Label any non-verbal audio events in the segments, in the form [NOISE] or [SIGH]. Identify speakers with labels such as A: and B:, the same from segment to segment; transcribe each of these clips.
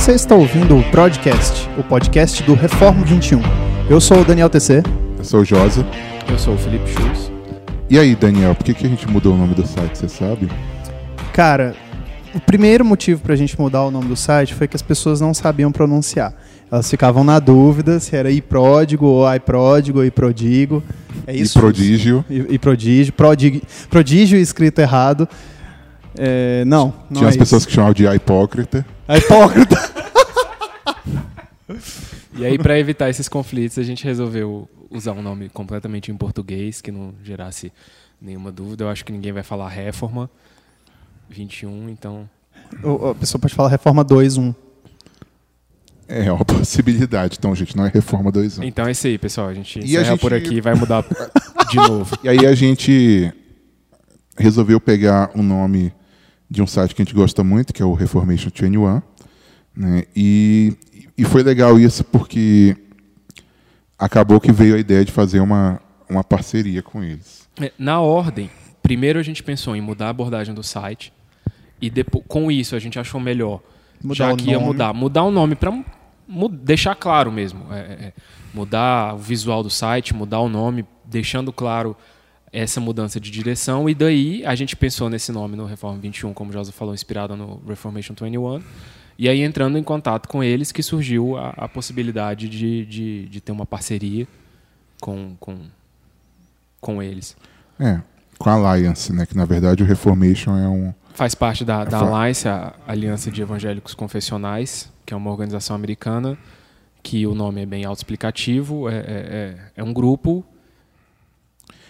A: Você está ouvindo o Podcast, o podcast do Reforma 21. Eu sou o Daniel TC.
B: Eu sou o Josa.
C: Eu sou o Felipe Schultz.
B: E aí, Daniel, por que, que a gente mudou o nome do site, você sabe?
A: Cara, o primeiro motivo para a gente mudar o nome do site foi que as pessoas não sabiam pronunciar. Elas ficavam na dúvida se era iPródigo ou iPródigo ou iProdigo. É isso?
B: E prodígio.
A: E, e prodígio. Prodig, prodígio escrito errado. É, não, não
B: Tinha
A: é
B: as pessoas
A: isso.
B: que chamavam de hipócrita.
A: É hipócrita. [LAUGHS]
C: E aí, para evitar esses conflitos, a gente resolveu usar um nome completamente em português, que não gerasse nenhuma dúvida. Eu acho que ninguém vai falar Reforma 21, então.
A: O- a pessoa pode falar Reforma 2.1.
B: É uma possibilidade. Então, gente, não é Reforma 2 anos.
C: Então é isso aí, pessoal. A gente
B: E a
C: encerra
B: gente-
C: por aqui e vai mudar de [LAUGHS] novo.
B: E aí a gente resolveu pegar o nome de um site que a gente gosta muito, que é o Reformation 21. Né? E, e foi legal isso porque acabou que veio a ideia de fazer uma, uma parceria com eles.
C: É, Na ordem, primeiro a gente pensou em mudar a abordagem do site. E depois, com isso, a gente achou melhor,
A: Mudar
C: já
A: o
C: que ia
A: nome.
C: mudar, mudar o nome para deixar claro mesmo. é, é, é, mudar o visual do site, mudar o nome, deixando claro essa mudança de direção. E daí a gente pensou nesse nome no Reforma 21, como o Josa falou, inspirado no Reformation 21. E aí entrando em contato com eles que surgiu a, a possibilidade de, de, de ter uma parceria com, com, com eles.
B: É, com a Alliance, né? que na verdade o Reformation é um.
C: Faz parte da, da
B: Fa-
C: Alliance, a Aliança de Evangélicos Confessionais, que é uma organização americana, que o nome é bem autoexplicativo, é, é, é, é um grupo.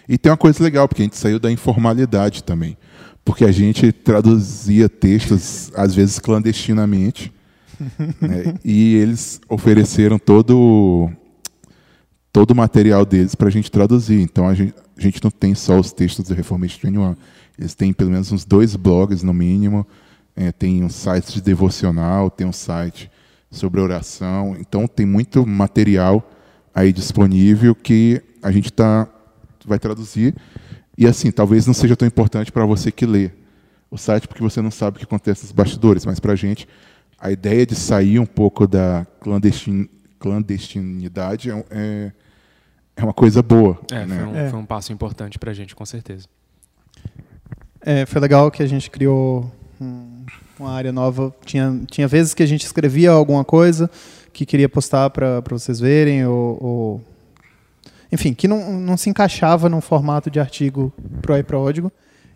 B: E tem uma coisa legal, porque a gente saiu da informalidade também. Porque a gente traduzia textos, às vezes clandestinamente, [LAUGHS] né, e eles ofereceram todo, todo o material deles para a gente traduzir. Então a gente, a gente não tem só os textos do Reformation 21. Eles têm pelo menos uns dois blogs, no mínimo. É, tem um site de devocional, tem um site sobre oração. Então tem muito material aí disponível que a gente tá, vai traduzir. E assim, talvez não seja tão importante para você que lê o site, porque você não sabe o que acontece nos bastidores, mas para a gente, a ideia de sair um pouco da clandestin, clandestinidade é, é, é uma coisa boa.
C: É,
B: né?
C: foi, um,
A: É.
C: foi um passo importante pra gente, com certeza.
A: É, foi legal que a gente criou um- uma área nova. Tinha, tinha vezes que a gente escrevia alguma coisa que queria postar para vocês verem, ou, ou- enfim, que não, não se encaixava num formato de artigo pro iPródigo.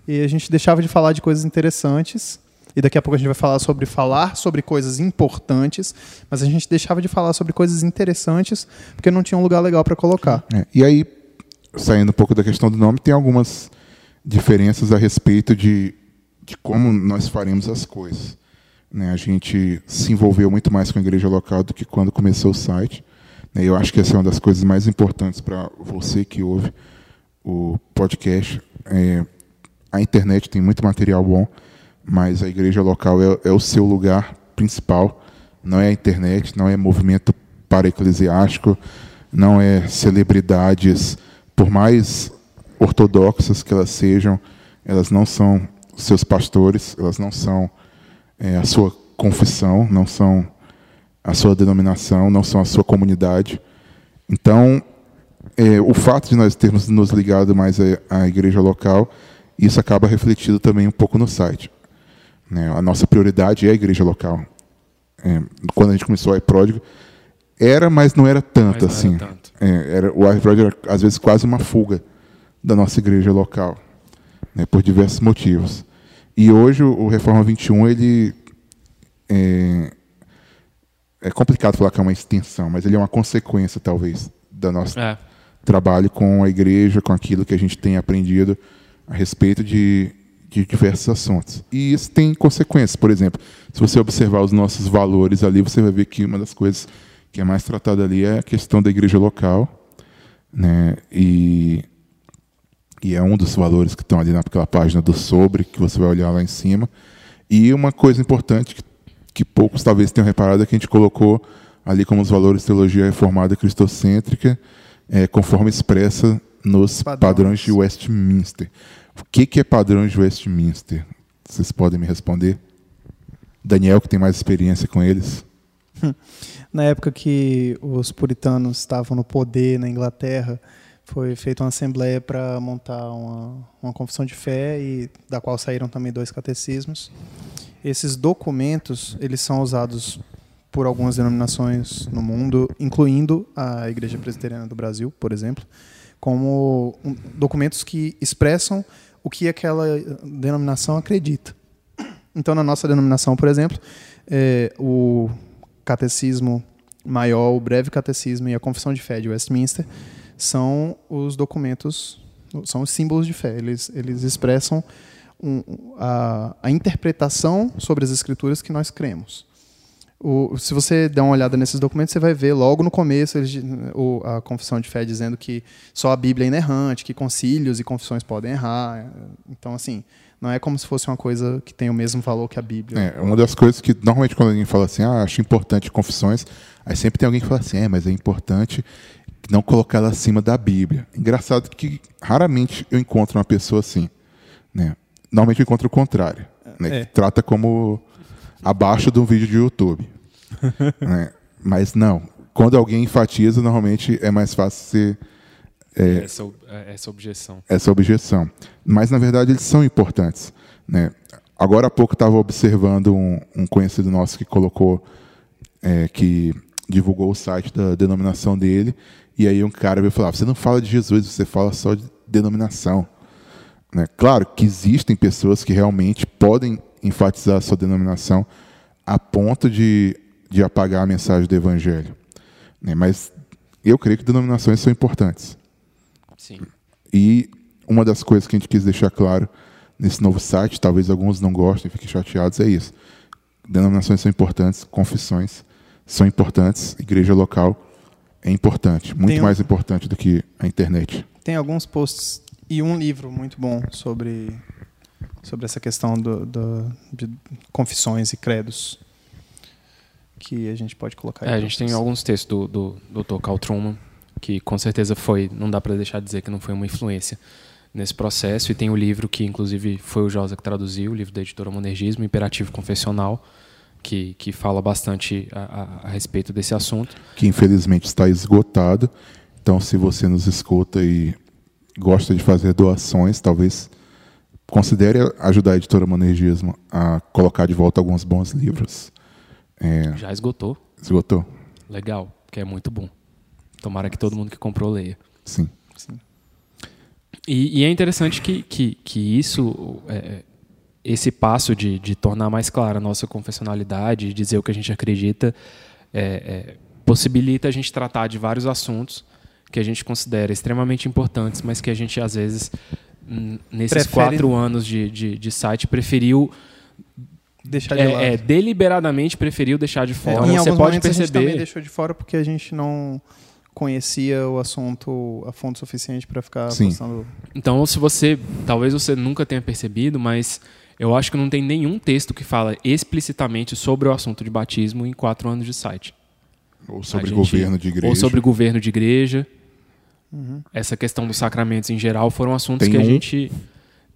A: E a gente deixava de falar de coisas interessantes. E daqui a pouco a gente vai falar sobre falar sobre coisas importantes, mas a gente deixava de falar sobre coisas interessantes porque não tinha um lugar legal para colocar.
B: É, e aí, saindo um pouco da questão do nome, tem algumas diferenças a respeito de, de como nós faremos as coisas. né? A gente se envolveu muito mais com a igreja local do que quando começou o site. Né? Eu acho que essa é uma das coisas mais importantes para você que ouve o podcast. É, a internet tem muito material bom, mas a igreja local é, é o seu lugar principal. Não é a internet, não é movimento para-eclesiástico, não é celebridades, por mais ortodoxas que elas sejam, elas não são seus pastores, elas não são é, a sua confissão, não são a sua denominação, não são a sua comunidade. Então, é, o fato de nós termos nos ligado mais à, igreja local, isso acaba refletido também um pouco no site. né? A nossa prioridade é a igreja local. É, quando a gente começou o iPródigo, era, mas não era tanto
C: Mas não era
B: assim.
C: tanto.
B: É, era, o iPródigo era, às vezes, quase uma fuga da nossa igreja local, né, por diversos motivos. E hoje o, o Reforma 21, ele é, é complicado falar que é uma extensão, mas ele é uma consequência, talvez, da nossa
C: É,
B: trabalho com a igreja, com aquilo que a gente tem aprendido a respeito de, de diversos assuntos. E isso tem consequências. Por exemplo, se você observar os nossos valores ali, você vai ver que uma das coisas que é mais tratada ali é a questão da igreja local. Né? E, e é um dos valores que estão ali naquela página do sobre, que você vai olhar lá em cima. E uma coisa importante que, que poucos talvez tenham reparado é que a gente colocou ali como os valores teologia reformada cristocêntrica, é, conforme expressa nos
A: Padrões.
B: padrões. de Westminster. O que, que é padrões de Westminster? Vocês podem me responder? Daniel, que tem mais experiência com eles.
A: Na época que os puritanos estavam no poder na Inglaterra, foi feita uma assembleia para montar uma, uma confissão de fé e da qual saíram também dois catecismos. Esses documentos eles são usados por algumas denominações no mundo, incluindo a Igreja Presbiteriana do Brasil, por exemplo, como um, documentos que expressam o que aquela denominação acredita. Então, na nossa denominação, por exemplo, é, o catecismo maior, o breve catecismo e a confissão de fé de Westminster são os documentos, são os símbolos de fé. Eles, eles expressam um, a, a interpretação sobre as escrituras que nós cremos. O, se você der uma olhada nesses documentos, você vai ver logo no começo eles, o, a confissão de fé dizendo que só a Bíblia é inerrante, que concílios e confissões podem errar. Então, assim, não é como se fosse uma coisa que tem o mesmo valor que a Bíblia.
B: É, uma das coisas que normalmente quando alguém fala assim, ah, acho importante confissões, aí sempre tem alguém que fala assim, é, mas é importante não colocar ela acima da Bíblia. Engraçado que raramente eu encontro uma pessoa assim, né? Normalmente eu encontro o contrário, né?
A: É.
B: Que trata como abaixo de um vídeo de YouTube. [LAUGHS] né? Mas não, quando alguém enfatiza, normalmente é mais fácil ser é,
C: essa, é, essa objeção.
B: essa objeção. Mas, na verdade, eles são importantes. Né? Agora há pouco estava observando um, um, conhecido nosso que colocou, é, que divulgou o site da denominação dele, e aí um cara veio falar: você não fala de Jesus, você fala só de denominação. Né? Claro que existem pessoas que realmente podem enfatizar a sua denominação a ponto de, de apagar a mensagem do Evangelho. Né? Mas eu creio que denominações são importantes.
C: Sim.
B: E uma das coisas que a gente quis deixar claro nesse novo site, talvez alguns não gostem, fiquem chateados, é isso. Denominações são importantes, confissões são importantes, igreja local é importante, muito
A: um-
B: mais importante do que a internet.
A: Tem alguns posts e um livro muito bom sobre, sobre essa questão do, do- de confissões e credos que a gente pode colocar. aí
C: É, a gente tem alguns textos do, do, Dr. Carl Truman, que com certeza foi, não dá para deixar de dizer que não foi uma influência nesse processo, e tem o livro que inclusive foi o Josa que traduziu, o livro da editora Monergismo, Imperativo Confessional, que, que fala bastante a, a- a respeito desse assunto.
B: Que infelizmente está esgotado. Então, se você nos escuta e gosta de fazer doações, talvez considere ajudar a editora Monergismo a colocar de volta alguns bons livros. É,
C: Já esgotou.
B: esgotou?
C: Legal, que é muito bom. Tomara que todo mundo que comprou leia.
B: Sim.
C: E, e é interessante que, que, que isso, é, esse passo de, de tornar mais clara a nossa confessionalidade, dizer o que a gente acredita, é, é, possibilita a gente tratar de vários assuntos que a gente considera extremamente importantes, mas que a gente, às vezes, nesses
A: Prefere-
C: quatro anos de, de, de site, preferiu,
A: Deixar de lado.
C: é, é, deliberadamente preferiu deixar de
A: É,
C: fora.
A: em
C: Você
A: alguns
C: pode
A: momentos a gente também
C: perceber.
A: deixou de fora porque a gente não conhecia o assunto a fundo suficiente para ficar
B: Sim.
A: postando.
C: Então, se você. Talvez você nunca tenha percebido, mas eu acho que não tem nenhum texto que fala explicitamente sobre o assunto de batismo em quatro anos de site.
B: Ou
C: A
B: sobre
C: gente-
B: governo de igreja.
C: Ou sobre governo de igreja.
A: Uhum.
C: Essa questão dos sacramentos em geral foram assuntos
B: Tem
C: que a
B: um-
C: gente.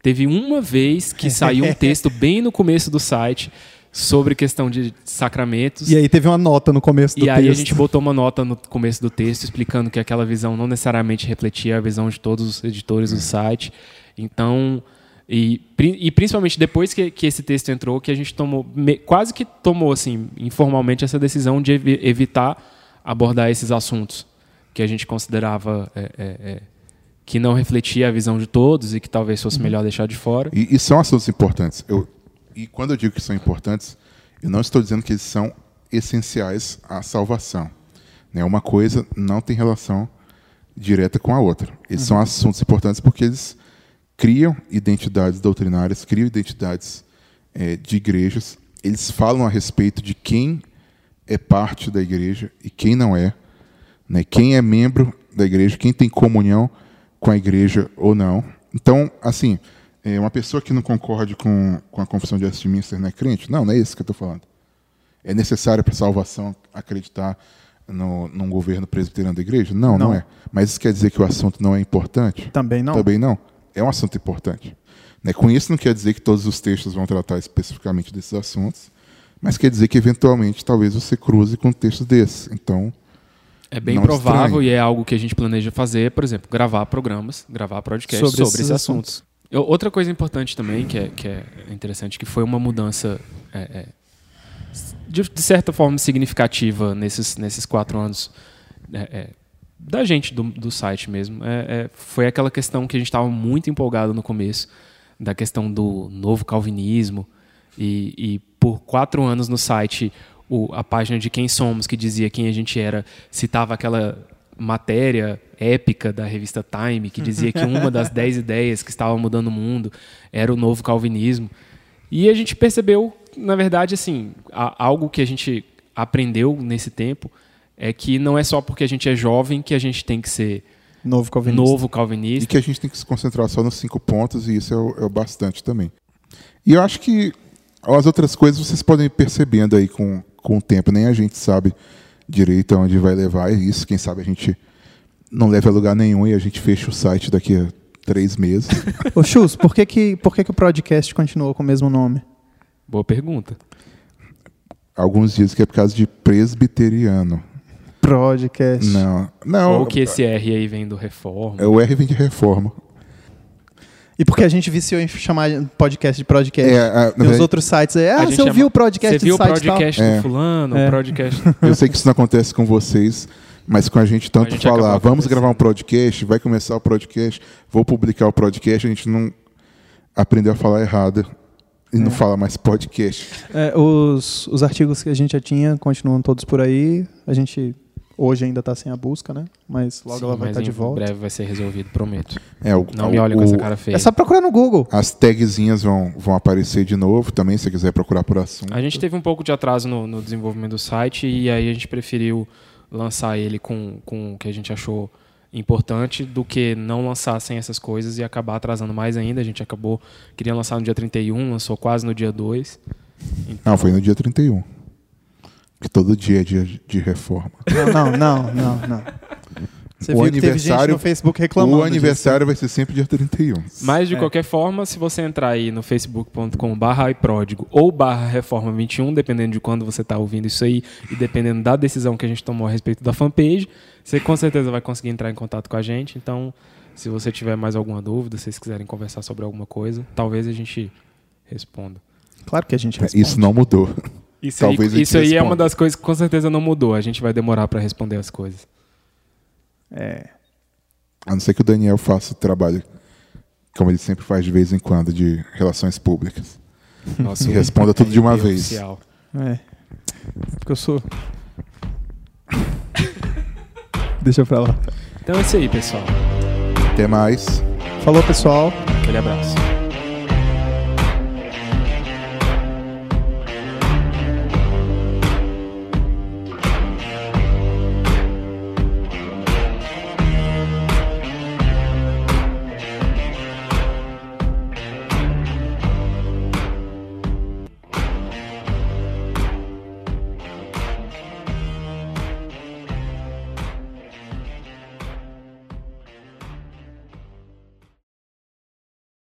C: Teve uma vez que [LAUGHS] saiu um texto bem no começo do site sobre questão de sacramentos.
A: E aí teve uma nota no começo do
C: E aí a
A: texto.
C: gente botou uma nota no começo do texto explicando que aquela visão não necessariamente refletia a visão de todos os editores do site. Então, e, e principalmente depois que, que esse texto entrou, que a gente tomou, me- quase que tomou, assim, informalmente essa decisão de evi- evitar abordar esses assuntos que a gente considerava é, é, é, que não refletia a visão de todos e que talvez fosse melhor deixar de fora.
B: E, e são assuntos importantes. Eu, e quando eu digo que são importantes, eu não estou dizendo que eles são essenciais à salvação. Né? Uma coisa não tem relação direta com a outra. Eles são assuntos importantes porque eles criam identidades doutrinárias, criam identidades eh, de igrejas. Eles falam a respeito de quem é parte da igreja e quem não é. Né? Quem é membro da igreja, quem tem comunhão com a igreja ou não. Então, assim, é, uma pessoa que não concorde com, com a confissão de Westminster não é crente? Não, não é isso que eu estou falando. É necessário para a salvação acreditar no, num governo presbiteriano da igreja? Não, não,
A: Não.
B: é. Mas isso quer dizer que o assunto não é importante?
A: Também não.
B: Também não. É um assunto importante. Né? Com isso, não quer dizer que todos os textos vão tratar especificamente desses assuntos, Mas quer dizer que eventualmente talvez você cruze com textos desses. Então,
C: É bem provável
B: estranhe.
C: e é algo que a gente planeja fazer, por exemplo, gravar programas, gravar podcasts
A: Sobre
C: sobre,
A: esses
C: esses assuntos. Eu- outra coisa importante também, que é, que é interessante, que foi uma mudança é, é, de, de certa forma significativa nesses, nesses quatro anos é, é, da gente, do, do site mesmo, é, é, foi aquela questão que a gente estava muito empolgado no começo, da questão do novo calvinismo, e, e por quatro anos no site, o- a página de Quem Somos, que dizia quem a gente era, citava aquela matéria épica da revista Time, que dizia que uma das [LAUGHS] dez ideias que estava mudando o mundo era o novo calvinismo. E a gente percebeu, na verdade, assim, a- algo que a gente aprendeu nesse tempo é que não é só porque a gente é jovem que a gente tem que ser
A: Novo calvinista.
C: novo
B: E
C: calvinista.
B: que a gente tem que se concentrar só nos cinco pontos, e isso é o, é o bastante também. E eu acho que as outras coisas vocês podem ir percebendo aí com, com o tempo. Nem a gente sabe direito aonde vai levar isso. Quem sabe a gente não leva a lugar nenhum e a gente fecha o site daqui a três meses. [LAUGHS]
A: Ô, Chus, por que, que, por que, que o podcast continuou com o mesmo nome?
C: Boa pergunta.
B: Alguns dizem que é por causa de presbiteriano.
A: Podcast.
B: Não, não.
C: Ou que esse R aí vem do Reforma.
B: É o R vem de reforma.
A: E porque a gente viciou em chamar podcast de podcast.
B: É, a-
A: e os outros sites aí, ah,
C: A
A: você
C: gente
A: ouviu
C: chama-
A: o podcast
C: Você viu o podcast
B: É.
C: do fulano,
A: É.
C: o podcast... [LAUGHS]
B: Eu sei que isso não acontece com vocês, mas com a gente tanto
C: A gente
B: falar, vamos gravar um podcast, vai começar o podcast, vou publicar o podcast, a gente não aprendeu a falar errado e
C: É.
B: não fala mais podcast.
A: É, os, os artigos que a gente já tinha continuam todos por aí. A gente hoje ainda está sem a busca, né? Mas logo
C: Sim,
A: ela vai estar de
C: em
A: volta.
C: breve vai ser resolvido, prometo.
B: É, o,
C: Não
B: o-
C: me olhe com
B: o-
C: essa cara feia.
A: É só procurar no Google.
B: As tagzinhas vão, vão aparecer de novo também, se você quiser procurar por assunto.
C: A gente teve um pouco de atraso no, no desenvolvimento do site e aí a gente preferiu lançar ele com, com o que a gente achou importante do que não lançar sem essas coisas e acabar atrasando mais ainda. A gente acabou, queria lançar no dia 31, lançou quase no dia 2.
B: Não, foi no dia 31. Que todo dia é dia de reforma.
A: Não, não, não, não. Você
B: O
A: viu que teve gente
B: aniversário-
A: no Facebook reclamando.
B: o aniversário vai ser sempre dia 31.
C: Mas de
A: É.
C: qualquer forma, se você entrar aí no facebook.com barra pródigo ou barra reforma 21, dependendo de quando você está ouvindo isso aí e dependendo da decisão que a gente tomou a respeito da fanpage, você com certeza vai conseguir entrar em contato com a gente. Então, se você tiver mais alguma dúvida, se vocês quiserem conversar sobre alguma coisa, talvez a gente responda.
A: disso. Claro que a gente responde.
B: Isso não mudou.
C: Isso
B: Talvez
C: aí, isso aí é uma das coisas que com certeza não mudou. A gente vai demorar para responder as coisas.
A: É.
B: A não ser que o Daniel faça o trabalho, como ele sempre faz de vez em quando, de relações públicas. [LAUGHS]
C: Nosso
B: E responda tudo de uma
C: MVP
B: vez.
C: oficial.
A: É. Porque eu sou. [LAUGHS] Deixa pra lá.
C: Então é isso aí, pessoal.
B: Até mais.
A: Falou, pessoal.
C: Aquele abraço.